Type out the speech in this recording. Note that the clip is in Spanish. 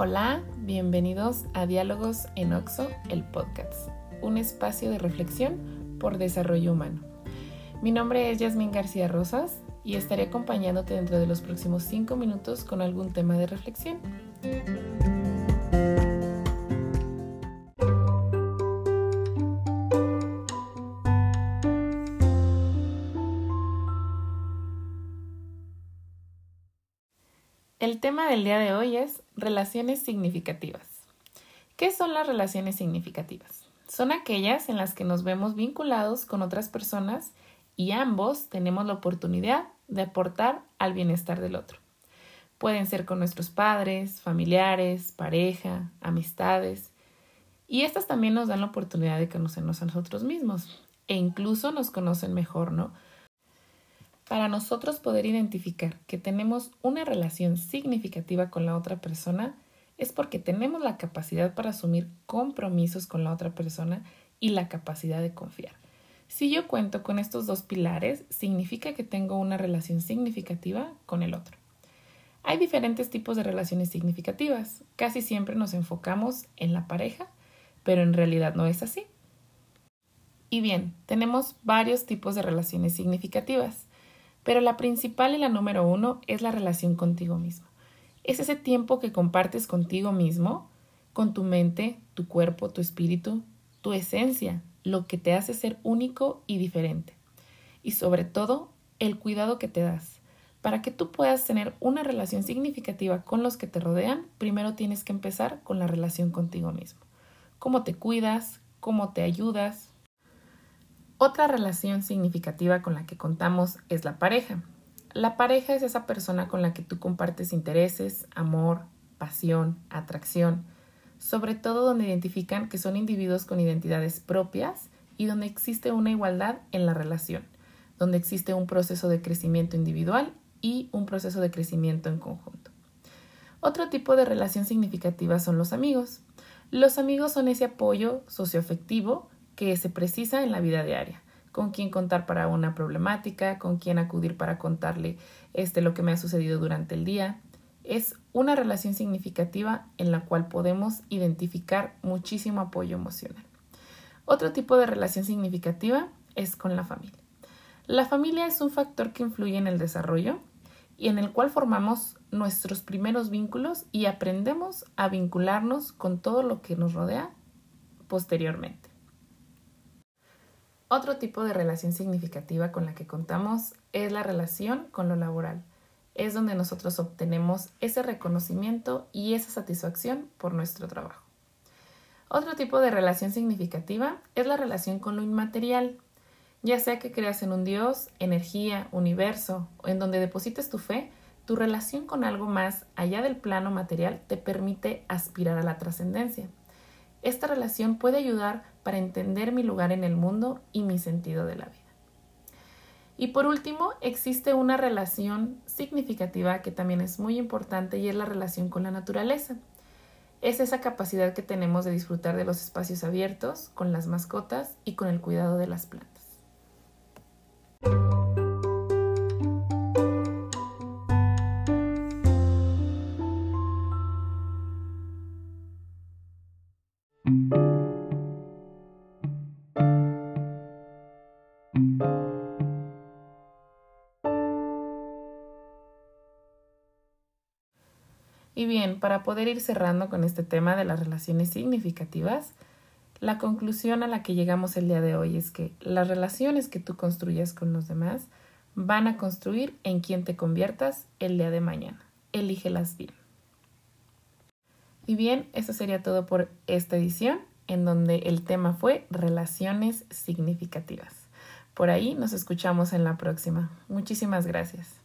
Hola, bienvenidos a Diálogos en Oxo, el podcast, un espacio de reflexión por desarrollo humano. Mi nombre es Yasmín García Rosas y estaré acompañándote dentro de los próximos 5 minutos con algún tema de reflexión. El tema del día de hoy es relaciones significativas. ¿Qué son las relaciones significativas? Son aquellas en las que nos vemos vinculados con otras personas y ambos tenemos la oportunidad de aportar al bienestar del otro. Pueden ser con nuestros padres, familiares, pareja, amistades. Y estas también nos dan la oportunidad de conocernos a nosotros mismos e incluso nos conocen mejor, ¿no? Para nosotros poder identificar que tenemos una relación significativa con la otra persona es porque tenemos la capacidad para asumir compromisos con la otra persona y la capacidad de confiar. Si yo cuento con estos dos pilares, significa que tengo una relación significativa con el otro. Hay diferentes tipos de relaciones significativas. Casi siempre nos enfocamos en la pareja, pero en realidad no es así. Y bien, tenemos varios tipos de relaciones significativas. Pero la principal y la número uno es la relación contigo mismo. Es ese tiempo que compartes contigo mismo, con tu mente, tu cuerpo, tu espíritu, tu esencia, lo que te hace ser único y diferente. Y sobre todo, el cuidado que te das. Para que tú puedas tener una relación significativa con los que te rodean, primero tienes que empezar con la relación contigo mismo. Cómo te cuidas, cómo te ayudas, otra relación significativa con la que contamos es la pareja. La pareja es esa persona con la que tú compartes intereses, amor, pasión, atracción, sobre todo donde identifican que son individuos con identidades propias y donde existe una igualdad en la relación, donde existe un proceso de crecimiento individual y un proceso de crecimiento en conjunto. Otro tipo de relación significativa son los amigos. Los amigos son ese apoyo socioafectivo que se precisa en la vida diaria con quién contar para una problemática, con quién acudir para contarle este lo que me ha sucedido durante el día. Es una relación significativa en la cual podemos identificar muchísimo apoyo emocional. Otro tipo de relación significativa es con la familia. La familia es un factor que influye en el desarrollo y en el cual formamos nuestros primeros vínculos y aprendemos a vincularnos con todo lo que nos rodea posteriormente. Otro tipo de relación significativa con la que contamos es la relación con lo laboral. Es donde nosotros obtenemos ese reconocimiento y esa satisfacción por nuestro trabajo. Otro tipo de relación significativa es la relación con lo inmaterial, ya sea que creas en un Dios, energía, universo, o en donde deposites tu fe, tu relación con algo más allá del plano material te permite aspirar a la trascendencia. Esta relación puede ayudar para entender mi lugar en el mundo y mi sentido de la vida. Y por último, existe una relación significativa que también es muy importante y es la relación con la naturaleza. Es esa capacidad que tenemos de disfrutar de los espacios abiertos, con las mascotas y con el cuidado de las plantas. Y bien, para poder ir cerrando con este tema de las relaciones significativas, la conclusión a la que llegamos el día de hoy es que las relaciones que tú construyas con los demás van a construir en quien te conviertas el día de mañana. Elígelas bien. Y bien, eso sería todo por esta edición, en donde el tema fue relaciones significativas. Por ahí nos escuchamos en la próxima. Muchísimas gracias.